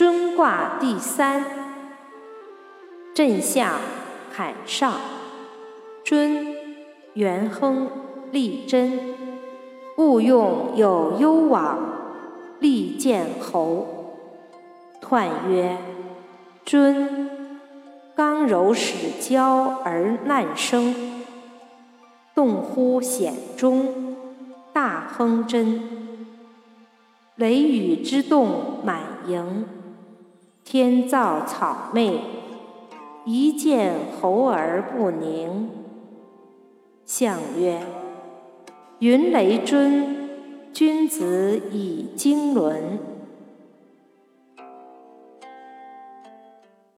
尊卦第三，震下坎上，尊，元亨利贞，勿用有攸往，利见侯。彖曰：尊，刚柔始交而难生，动乎险中，大亨贞。雷雨之动满盈，天造草昧，一见猴而不宁。象曰：云雷尊，君子以经纶。